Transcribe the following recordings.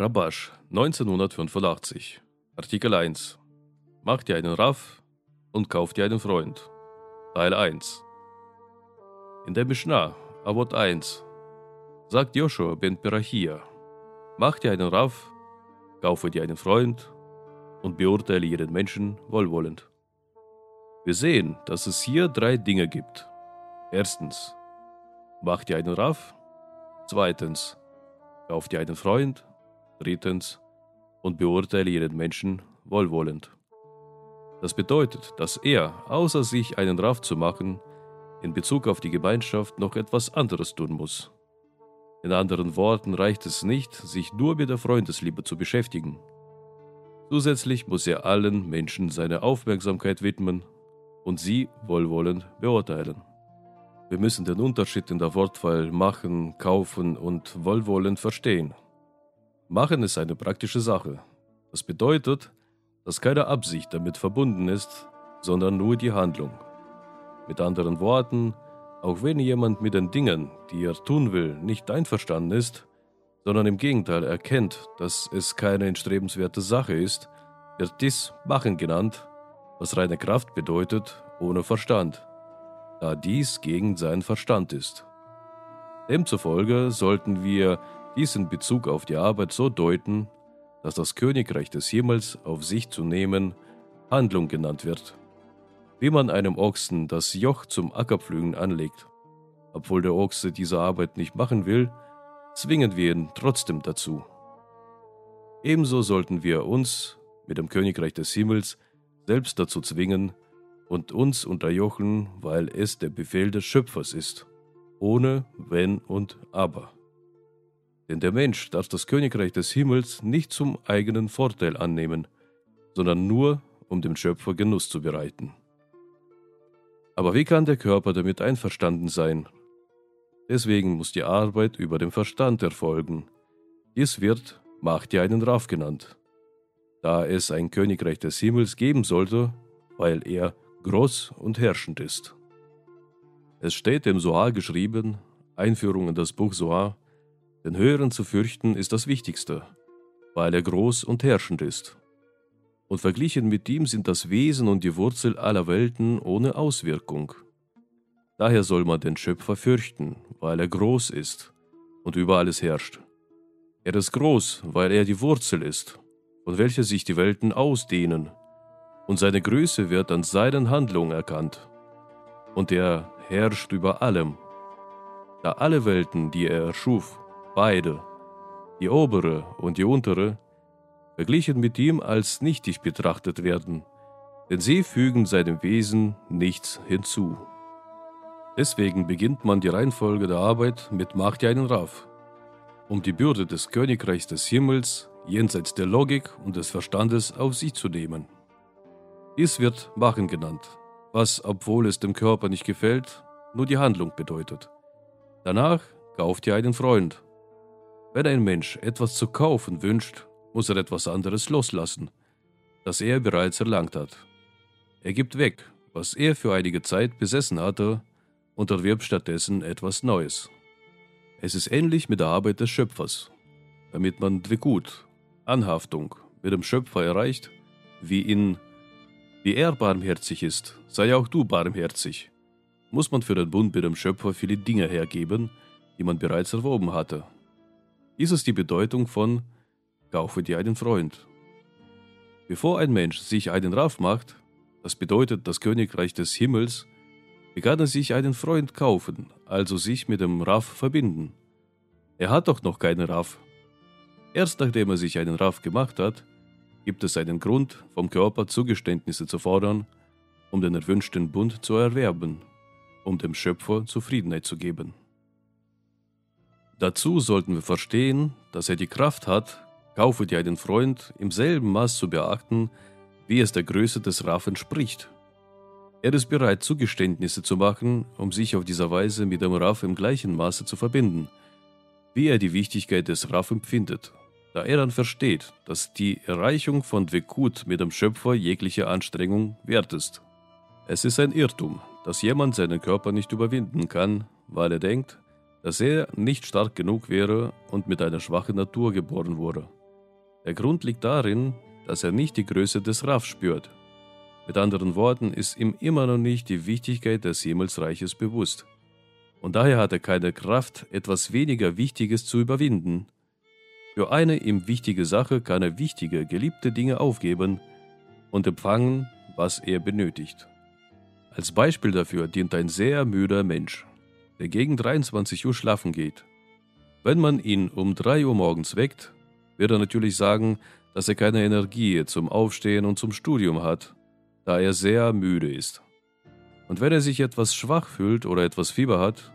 Rabash, 1985. Artikel 1. Mach dir einen Raff und kauf dir einen Freund. Teil 1. In der Mishnah, Avot 1, sagt Joshua ben Perachia, mach dir einen Raff, kaufe dir einen Freund und beurteile jeden Menschen wohlwollend. Wir sehen, dass es hier drei Dinge gibt. Erstens, mach dir einen Raff. Zweitens, kauf dir einen Freund. Drittens, und beurteile jeden Menschen wohlwollend. Das bedeutet, dass er, außer sich einen Raff zu machen, in Bezug auf die Gemeinschaft noch etwas anderes tun muss. In anderen Worten reicht es nicht, sich nur mit der Freundesliebe zu beschäftigen. Zusätzlich muss er allen Menschen seine Aufmerksamkeit widmen und sie wohlwollend beurteilen. Wir müssen den Unterschied in der Wortwahl machen, kaufen und wohlwollend verstehen. Machen ist eine praktische Sache. Das bedeutet, dass keine Absicht damit verbunden ist, sondern nur die Handlung. Mit anderen Worten, auch wenn jemand mit den Dingen, die er tun will, nicht einverstanden ist, sondern im Gegenteil erkennt, dass es keine entstrebenswerte Sache ist, wird dies Machen genannt, was reine Kraft bedeutet, ohne Verstand, da dies gegen seinen Verstand ist. Demzufolge sollten wir dies in Bezug auf die Arbeit so deuten, dass das Königreich des Himmels auf sich zu nehmen Handlung genannt wird wie man einem Ochsen das Joch zum Ackerpflügen anlegt. Obwohl der Ochse diese Arbeit nicht machen will, zwingen wir ihn trotzdem dazu. Ebenso sollten wir uns mit dem Königreich des Himmels selbst dazu zwingen und uns unterjochen, weil es der Befehl des Schöpfers ist, ohne Wenn und Aber. Denn der Mensch darf das Königreich des Himmels nicht zum eigenen Vorteil annehmen, sondern nur, um dem Schöpfer Genuss zu bereiten. Aber wie kann der Körper damit einverstanden sein? Deswegen muss die Arbeit über den Verstand erfolgen. Dies wird Macht dir einen Raff genannt, da es ein Königreich des Himmels geben sollte, weil er groß und herrschend ist. Es steht im Soar geschrieben, Einführung in das Buch Soar, den Höheren zu fürchten ist das Wichtigste, weil er groß und herrschend ist und verglichen mit ihm sind das Wesen und die Wurzel aller Welten ohne Auswirkung. Daher soll man den Schöpfer fürchten, weil er groß ist und über alles herrscht. Er ist groß, weil er die Wurzel ist, von welcher sich die Welten ausdehnen, und seine Größe wird an seinen Handlungen erkannt. Und er herrscht über allem, da alle Welten, die er erschuf, beide, die obere und die untere, verglichen mit ihm als nichtig betrachtet werden, denn sie fügen seinem Wesen nichts hinzu. Deswegen beginnt man die Reihenfolge der Arbeit mit Macht einen Raff, um die Bürde des Königreichs des Himmels jenseits der Logik und des Verstandes auf sich zu nehmen. Dies wird Machen genannt, was, obwohl es dem Körper nicht gefällt, nur die Handlung bedeutet. Danach kauft ihr einen Freund. Wenn ein Mensch etwas zu kaufen wünscht, muss er etwas anderes loslassen, das er bereits erlangt hat. Er gibt weg, was er für einige Zeit besessen hatte, und erwirbt stattdessen etwas Neues. Es ist ähnlich mit der Arbeit des Schöpfers. Damit man Dwekut, Anhaftung, mit dem Schöpfer erreicht, wie ihn, wie er barmherzig ist, sei auch du barmherzig, muss man für den Bund mit dem Schöpfer viele Dinge hergeben, die man bereits erworben hatte. Dies ist die Bedeutung von kaufe dir einen Freund. Bevor ein Mensch sich einen Raff macht, das bedeutet das Königreich des Himmels, begann er sich einen Freund kaufen, also sich mit dem Raff verbinden. Er hat doch noch keinen Raff. Erst nachdem er sich einen Raff gemacht hat, gibt es einen Grund, vom Körper Zugeständnisse zu fordern, um den erwünschten Bund zu erwerben, um dem Schöpfer Zufriedenheit zu geben. Dazu sollten wir verstehen, dass er die Kraft hat, Kaufe dir einen Freund im selben Maß zu beachten, wie es der Größe des Raff entspricht. Er ist bereit, Zugeständnisse zu machen, um sich auf diese Weise mit dem Raff im gleichen Maße zu verbinden, wie er die Wichtigkeit des Raff empfindet, da er dann versteht, dass die Erreichung von Dwekut mit dem Schöpfer jegliche Anstrengung wert ist. Es ist ein Irrtum, dass jemand seinen Körper nicht überwinden kann, weil er denkt, dass er nicht stark genug wäre und mit einer schwachen Natur geboren wurde. Der Grund liegt darin, dass er nicht die Größe des Raff spürt. Mit anderen Worten ist ihm immer noch nicht die Wichtigkeit des Himmelsreiches bewusst. Und daher hat er keine Kraft, etwas weniger Wichtiges zu überwinden. Für eine ihm wichtige Sache kann er wichtige, geliebte Dinge aufgeben und empfangen, was er benötigt. Als Beispiel dafür dient ein sehr müder Mensch, der gegen 23 Uhr schlafen geht. Wenn man ihn um 3 Uhr morgens weckt, wird er natürlich sagen, dass er keine Energie zum Aufstehen und zum Studium hat da er sehr müde ist. Und wenn er sich etwas schwach fühlt oder etwas Fieber hat,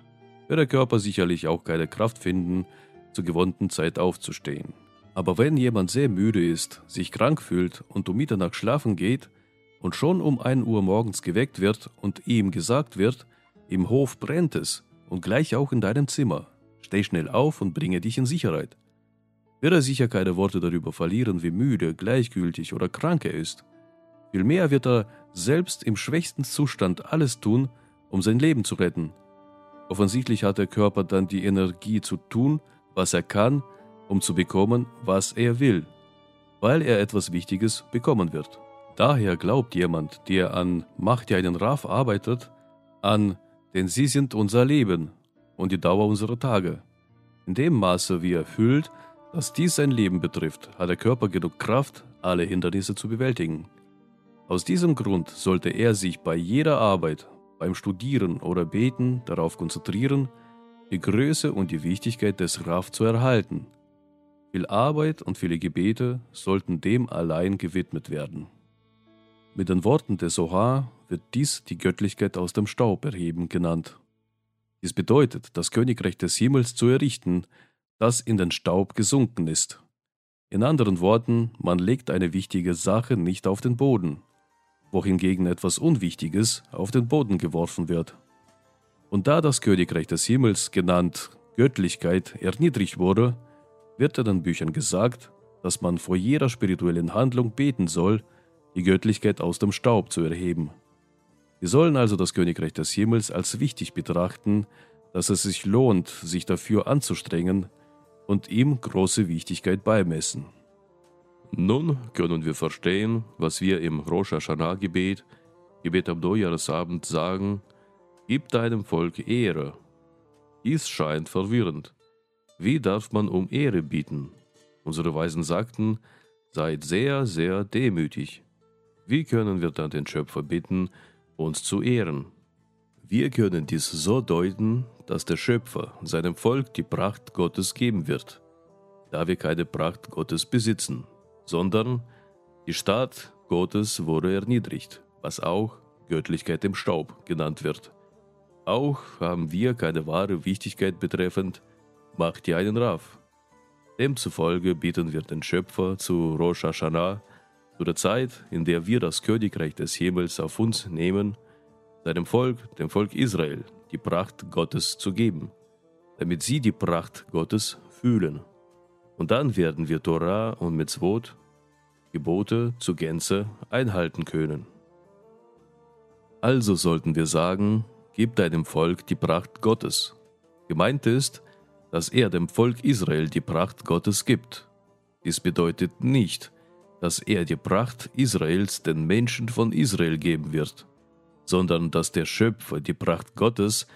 wird der Körper sicherlich auch keine Kraft finden, zur gewohnten Zeit aufzustehen. Aber wenn jemand sehr müde ist, sich krank fühlt und um Mitternacht schlafen geht und schon um 1 Uhr morgens geweckt wird und ihm gesagt wird, im Hof brennt es und gleich auch in deinem Zimmer, steh schnell auf und bringe dich in Sicherheit, wird er sicher keine Worte darüber verlieren, wie müde, gleichgültig oder krank er ist. Vielmehr wird er selbst im schwächsten Zustand alles tun, um sein Leben zu retten. Offensichtlich hat der Körper dann die Energie zu tun, was er kann, um zu bekommen, was er will, weil er etwas Wichtiges bekommen wird. Daher glaubt jemand, der an Macht ja einen Raff arbeitet, an, denn sie sind unser Leben und die Dauer unserer Tage. In dem Maße, wie er fühlt, dass dies sein Leben betrifft, hat der Körper genug Kraft, alle Hindernisse zu bewältigen. Aus diesem Grund sollte er sich bei jeder Arbeit, beim Studieren oder Beten darauf konzentrieren, die Größe und die Wichtigkeit des Raf zu erhalten. Viel Arbeit und viele Gebete sollten dem allein gewidmet werden. Mit den Worten des Soha wird dies die Göttlichkeit aus dem Staub erheben genannt. Dies bedeutet, das Königreich des Himmels zu errichten, das in den Staub gesunken ist. In anderen Worten, man legt eine wichtige Sache nicht auf den Boden, wohingegen etwas Unwichtiges auf den Boden geworfen wird. Und da das Königreich des Himmels, genannt Göttlichkeit, erniedrigt wurde, wird in den Büchern gesagt, dass man vor jeder spirituellen Handlung beten soll, die Göttlichkeit aus dem Staub zu erheben. Wir sollen also das Königreich des Himmels als wichtig betrachten, dass es sich lohnt, sich dafür anzustrengen und ihm große Wichtigkeit beimessen. Nun können wir verstehen, was wir im Rosh Hashanah-Gebet, Gebet am Neujahresabend sagen, Gib deinem Volk Ehre. Dies scheint verwirrend. Wie darf man um Ehre bieten? Unsere Weisen sagten, seid sehr, sehr demütig. Wie können wir dann den Schöpfer bitten, uns zu ehren? Wir können dies so deuten, dass der Schöpfer seinem Volk die Pracht Gottes geben wird, da wir keine Pracht Gottes besitzen sondern die Stadt Gottes wurde erniedrigt, was auch Göttlichkeit im Staub genannt wird. Auch haben wir keine wahre Wichtigkeit betreffend, macht ihr einen Raff. Demzufolge bieten wir den Schöpfer zu Rosh Hashanah, zu Zeit, in der wir das Königreich des Himmels auf uns nehmen, seinem Volk, dem Volk Israel, die Pracht Gottes zu geben, damit sie die Pracht Gottes fühlen. Und dann werden wir Torah und Mitzvot, Gebote zur Gänze einhalten können. Also sollten wir sagen, gib deinem Volk die Pracht Gottes. Gemeint ist, dass er dem Volk Israel die Pracht Gottes gibt. Dies bedeutet nicht, dass er die Pracht Israels den Menschen von Israel geben wird, sondern dass der Schöpfer die Pracht Gottes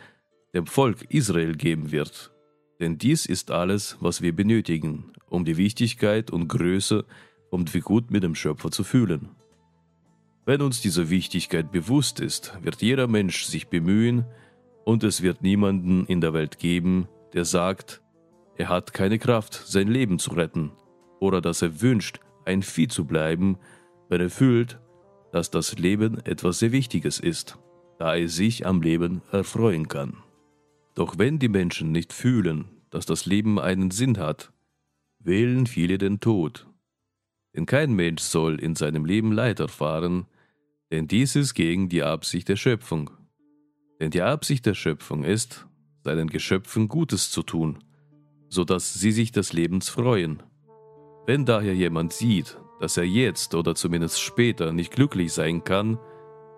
dem Volk Israel geben wird denn dies ist alles, was wir benötigen, um die Wichtigkeit und Größe und wie gut mit dem Schöpfer zu fühlen. Wenn uns diese Wichtigkeit bewusst ist, wird jeder Mensch sich bemühen und es wird niemanden in der Welt geben, der sagt, er hat keine Kraft, sein Leben zu retten oder dass er wünscht, ein Vieh zu bleiben, wenn er fühlt, dass das Leben etwas sehr Wichtiges ist, da er sich am Leben erfreuen kann. Doch wenn die Menschen nicht fühlen, dass das Leben einen Sinn hat, wählen viele den Tod. Denn kein Mensch soll in seinem Leben Leid erfahren, denn dies ist gegen die Absicht der Schöpfung. Denn die Absicht der Schöpfung ist, seinen Geschöpfen Gutes zu tun, so dass sie sich des Lebens freuen. Wenn daher jemand sieht, dass er jetzt oder zumindest später nicht glücklich sein kann,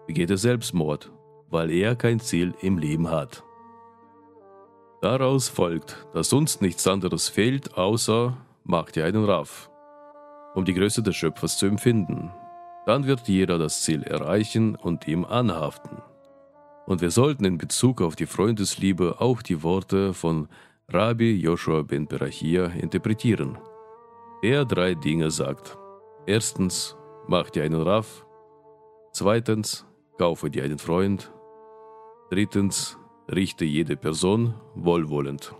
begeht er Selbstmord, weil er kein Ziel im Leben hat. Daraus folgt, dass uns nichts anderes fehlt, außer macht ihr einen Raff. um die Größe des Schöpfers zu empfinden. Dann wird jeder das Ziel erreichen und ihm anhaften. Und wir sollten in Bezug auf die Freundesliebe auch die Worte von Rabbi Joshua ben Berachia interpretieren. Er drei Dinge sagt. Erstens, mach dir einen Raff. Zweitens, kaufe dir einen Freund. Drittens, richte jede Person wohlwollend.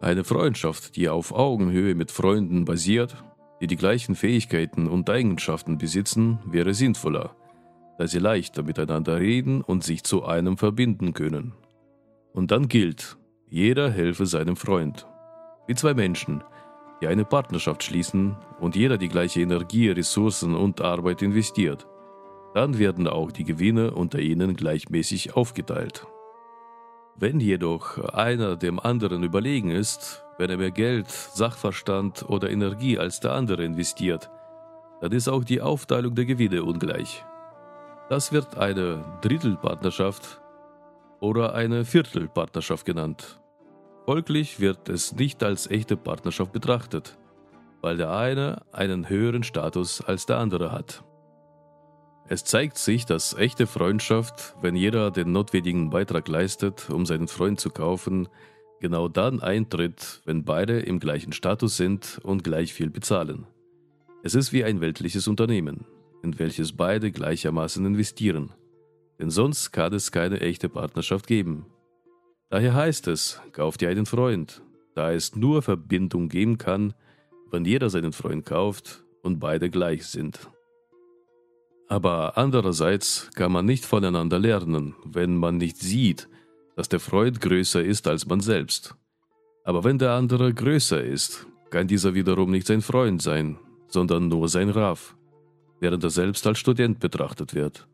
Eine Freundschaft, die auf Augenhöhe mit Freunden basiert, die die gleichen Fähigkeiten und Eigenschaften besitzen, wäre sinnvoller, da sie leichter miteinander reden und sich zu einem verbinden können. Und dann gilt, jeder helfe seinem Freund. Wie zwei Menschen, die eine Partnerschaft schließen und jeder die gleiche Energie, Ressourcen und Arbeit investiert. Dann werden auch die Gewinne unter ihnen gleichmäßig aufgeteilt. Wenn jedoch einer dem anderen überlegen ist, wenn er mehr Geld, Sachverstand oder Energie als der andere investiert, dann ist auch die Aufteilung der Gewinne ungleich. Das wird eine Drittelpartnerschaft oder eine Viertelpartnerschaft genannt. Folglich wird es nicht als echte Partnerschaft betrachtet, weil der eine einen höheren Status als der andere hat. Es zeigt sich, dass echte Freundschaft, wenn jeder den notwendigen Beitrag leistet, um seinen Freund zu kaufen, genau dann eintritt, wenn beide im gleichen Status sind und gleich viel bezahlen. Es ist wie ein weltliches Unternehmen, in welches beide gleichermaßen investieren. Denn sonst kann es keine echte Partnerschaft geben. Daher heißt es, kauft ihr einen Freund, da es nur Verbindung geben kann, wenn jeder seinen Freund kauft und beide gleich sind. Aber andererseits kann man nicht voneinander lernen, wenn man nicht sieht, dass der Freund größer ist als man selbst. Aber wenn der andere größer ist, kann dieser wiederum nicht sein Freund sein, sondern nur sein Raff, während er selbst als Student betrachtet wird.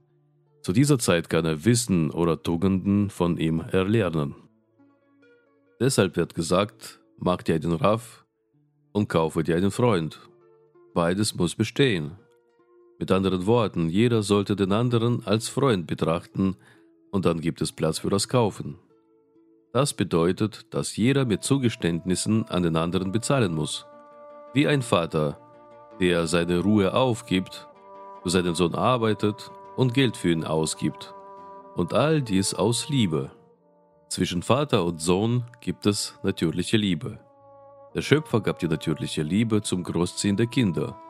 Zu dieser Zeit kann er Wissen oder Tugenden von ihm erlernen. Deshalb wird gesagt, mach dir einen Raff und kaufe dir einen Freund. Beides muss bestehen. Mit anderen Worten, jeder sollte den anderen als Freund betrachten und dann gibt es Platz für das Kaufen. Das bedeutet, dass jeder mit Zugeständnissen an den anderen bezahlen muss. Wie ein Vater, der seine Ruhe aufgibt, für seinen Sohn arbeitet und Geld für ihn ausgibt. Und all dies aus Liebe. Zwischen Vater und Sohn gibt es natürliche Liebe. Der Schöpfer gab die natürliche Liebe zum Großziehen der Kinder,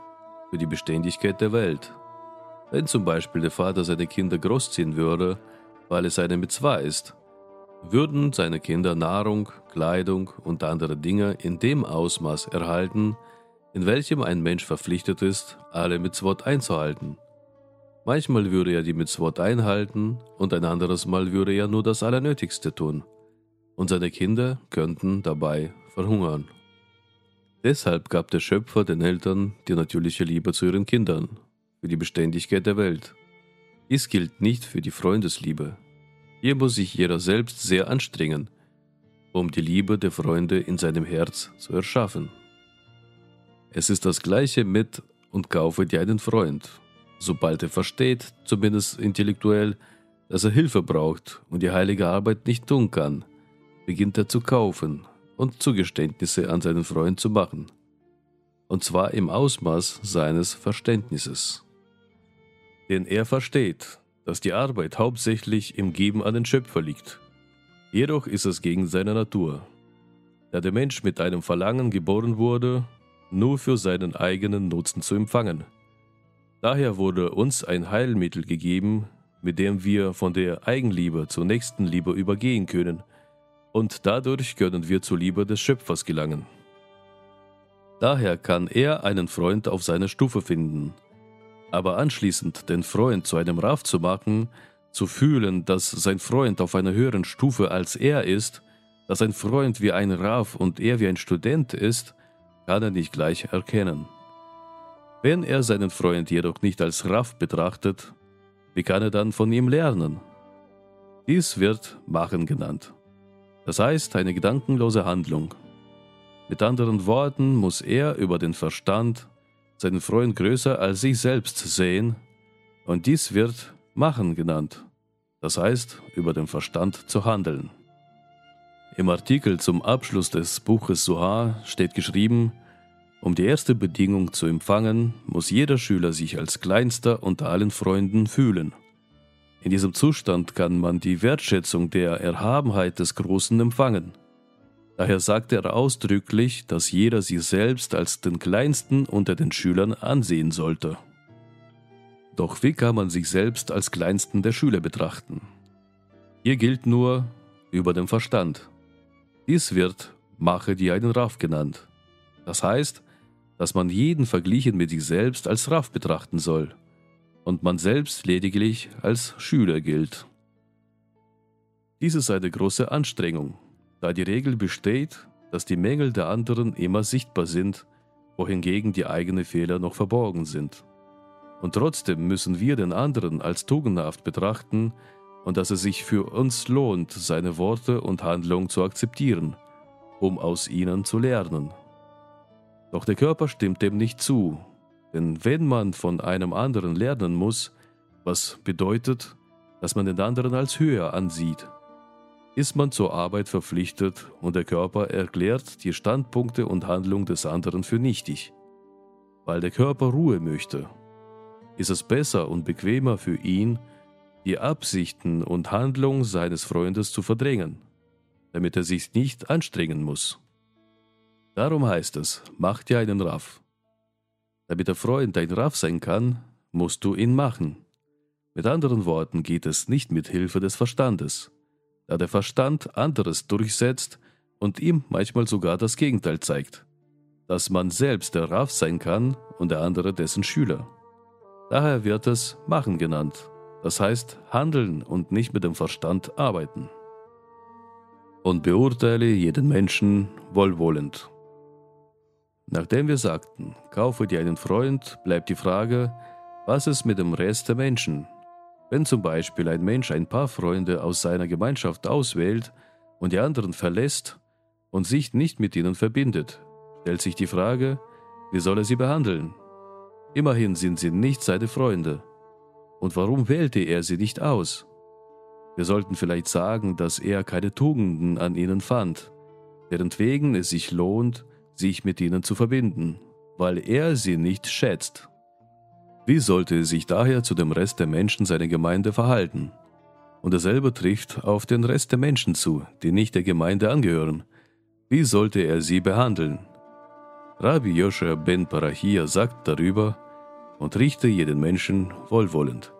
für die Beständigkeit der Welt. Wenn zum Beispiel der Vater seine Kinder großziehen würde, weil es eine Mitzvah ist, würden seine Kinder Nahrung, Kleidung und andere Dinge in dem Ausmaß erhalten, in welchem ein Mensch verpflichtet ist, alle Mitzvot einzuhalten. Manchmal würde er die Mitzvot einhalten und ein anderes Mal würde er nur das Allernötigste tun. Und seine Kinder könnten dabei verhungern. Deshalb gab der Schöpfer den Eltern die natürliche Liebe zu ihren Kindern, für die Beständigkeit der Welt. Dies gilt nicht für die Freundesliebe. Hier muss sich jeder selbst sehr anstrengen, um die Liebe der Freunde in seinem Herz zu erschaffen. Es ist das gleiche mit und kaufe dir einen Freund sobald er versteht, zumindest intellektuell, dass er Hilfe braucht und die heilige Arbeit nicht tun kann, beginnt er zu kaufen und Zugeständnisse an seinen Freund zu machen. Und zwar im Ausmaß seines Verständnisses. Denn er versteht, dass die Arbeit hauptsächlich im Geben an den Schöpfer liegt. Jedoch ist es gegen seine Natur. Da der Mensch mit einem Verlangen geboren wurde, nur für seinen eigenen Nutzen zu empfangen – Daher wurde uns ein Heilmittel gegeben, mit dem wir von der Eigenliebe zur Nächstenliebe übergehen können, und dadurch können wir zur Liebe des Schöpfers gelangen. Daher kann er einen Freund auf seiner Stufe finden, aber anschließend den Freund zu einem Raff zu machen, zu fühlen, dass sein Freund auf einer höheren Stufe als er ist, dass ein Freund wie ein Raff und er wie ein Student ist, kann er nicht gleich erkennen. Wenn er seinen Freund jedoch nicht als Raff betrachtet, wie kann er dann von ihm lernen? Dies wird Machen genannt. Das heißt eine gedankenlose Handlung. Mit anderen Worten muss er über den Verstand seinen Freund größer als sich selbst sehen und dies wird Machen genannt. Das heißt über den Verstand zu handeln. Im Artikel zum Abschluss des Buches Soha steht geschrieben, Um die erste Bedingung zu empfangen, muss jeder Schüler sich als kleinster unter allen Freunden fühlen. In diesem Zustand kann man die Wertschätzung der Erhabenheit des Großen empfangen. Daher sagt er ausdrücklich, dass jeder sich selbst als den Kleinsten unter den Schülern ansehen sollte. Doch wie kann man sich selbst als Kleinsten der Schüler betrachten? Hier gilt nur über den Verstand. Dies wird Mache die einen Raff genannt. Das heißt, dass man jeden verglichen mit sich selbst als Raff betrachten soll und man selbst lediglich als Schüler gilt. Dies ist eine große Anstrengung, da die Regel besteht, dass die Mängel der anderen immer sichtbar sind, wohingegen die eigenen Fehler noch verborgen sind. Und trotzdem müssen wir den anderen als tugendhaft betrachten und dass es sich für uns lohnt, seine Worte und Handlungen zu akzeptieren, um aus ihnen zu lernen. Doch der Körper stimmt dem nicht zu, denn wenn man von einem anderen lernen muss, was bedeutet, dass man den anderen als höher ansieht, ist man zur Arbeit verpflichtet und der Körper erklärt die Standpunkte und Handlungen des anderen für nichtig. Weil der Körper Ruhe möchte, ist es besser und bequemer für ihn, die Absichten und Handlungen seines Freundes zu verdrängen, damit er sich nicht anstrengen muss. Darum heißt es, mach dir einen Raff. Damit der Freund ein Raff sein kann, musst du ihn machen. Mit anderen Worten geht es nicht mit Hilfe des Verstandes, da der Verstand anderes durchsetzt und ihm manchmal sogar das Gegenteil zeigt, dass man selbst der Raff sein kann und der andere dessen Schüler. Daher wird es Machen genannt, das heißt handeln und nicht mit dem Verstand arbeiten. Und beurteile jeden Menschen wohlwollend. Nachdem wir sagten, kaufe dir einen Freund, bleibt die Frage, was ist mit dem Rest der Menschen? Wenn zum Beispiel ein Mensch ein paar Freunde aus seiner Gemeinschaft auswählt und die anderen verlässt und sich nicht mit ihnen verbindet, stellt sich die Frage, wie soll er sie behandeln? Immerhin sind sie nicht seine Freunde. Und warum wählte er sie nicht aus? Wir sollten vielleicht sagen, dass er keine Tugenden an ihnen fand, deren wegen es sich lohnt, sich mit ihnen zu verbinden, weil er sie nicht schätzt. Wie sollte er sich daher zu dem Rest der Menschen seiner Gemeinde verhalten? Und dasselbe trifft auf den Rest der Menschen zu, die nicht der Gemeinde angehören. Wie sollte er sie behandeln? Rabbi Joshua ben Parahia sagt darüber, und richte jeden Menschen wohlwollend.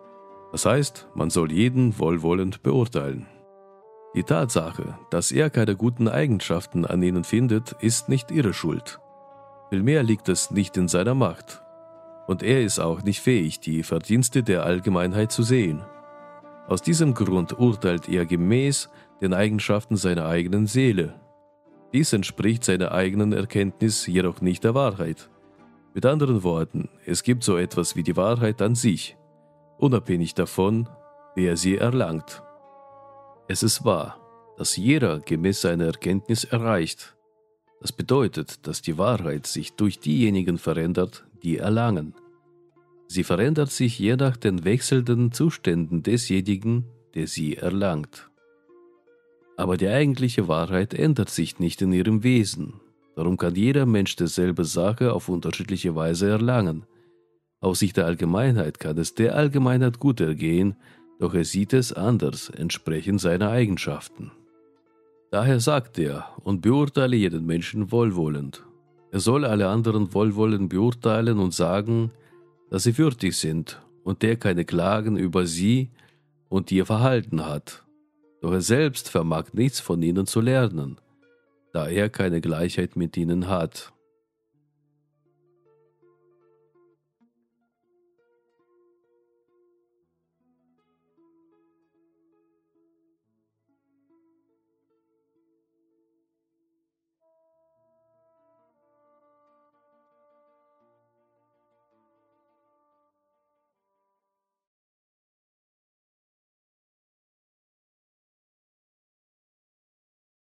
Das heißt, man soll jeden wohlwollend beurteilen. Die Tatsache, dass er keine guten Eigenschaften an ihnen findet, ist nicht ihre Schuld. Vielmehr liegt es nicht in seiner Macht. Und er ist auch nicht fähig, die Verdienste der Allgemeinheit zu sehen. Aus diesem Grund urteilt er gemäß den Eigenschaften seiner eigenen Seele. Dies entspricht seiner eigenen Erkenntnis jedoch nicht der Wahrheit. Mit anderen Worten, es gibt so etwas wie die Wahrheit an sich, unabhängig davon, wer sie erlangt. Es ist wahr, dass jeder gemäß seiner Erkenntnis erreicht. Das bedeutet, dass die Wahrheit sich durch diejenigen verändert, die erlangen. Sie verändert sich je nach den wechselnden Zuständen desjenigen, der sie erlangt. Aber die eigentliche Wahrheit ändert sich nicht in ihrem Wesen. Darum kann jeder Mensch dieselbe Sache auf unterschiedliche Weise erlangen. Aus Sicht der Allgemeinheit kann es der Allgemeinheit gut ergehen, doch er sieht es anders, entsprechend seiner Eigenschaften. Daher sagt er und beurteile jeden Menschen wohlwollend. Er soll alle anderen wohlwollend beurteilen und sagen, dass sie würdig sind und der keine Klagen über sie und ihr Verhalten hat. Doch er selbst vermag nichts von ihnen zu lernen, da er keine Gleichheit mit ihnen hat.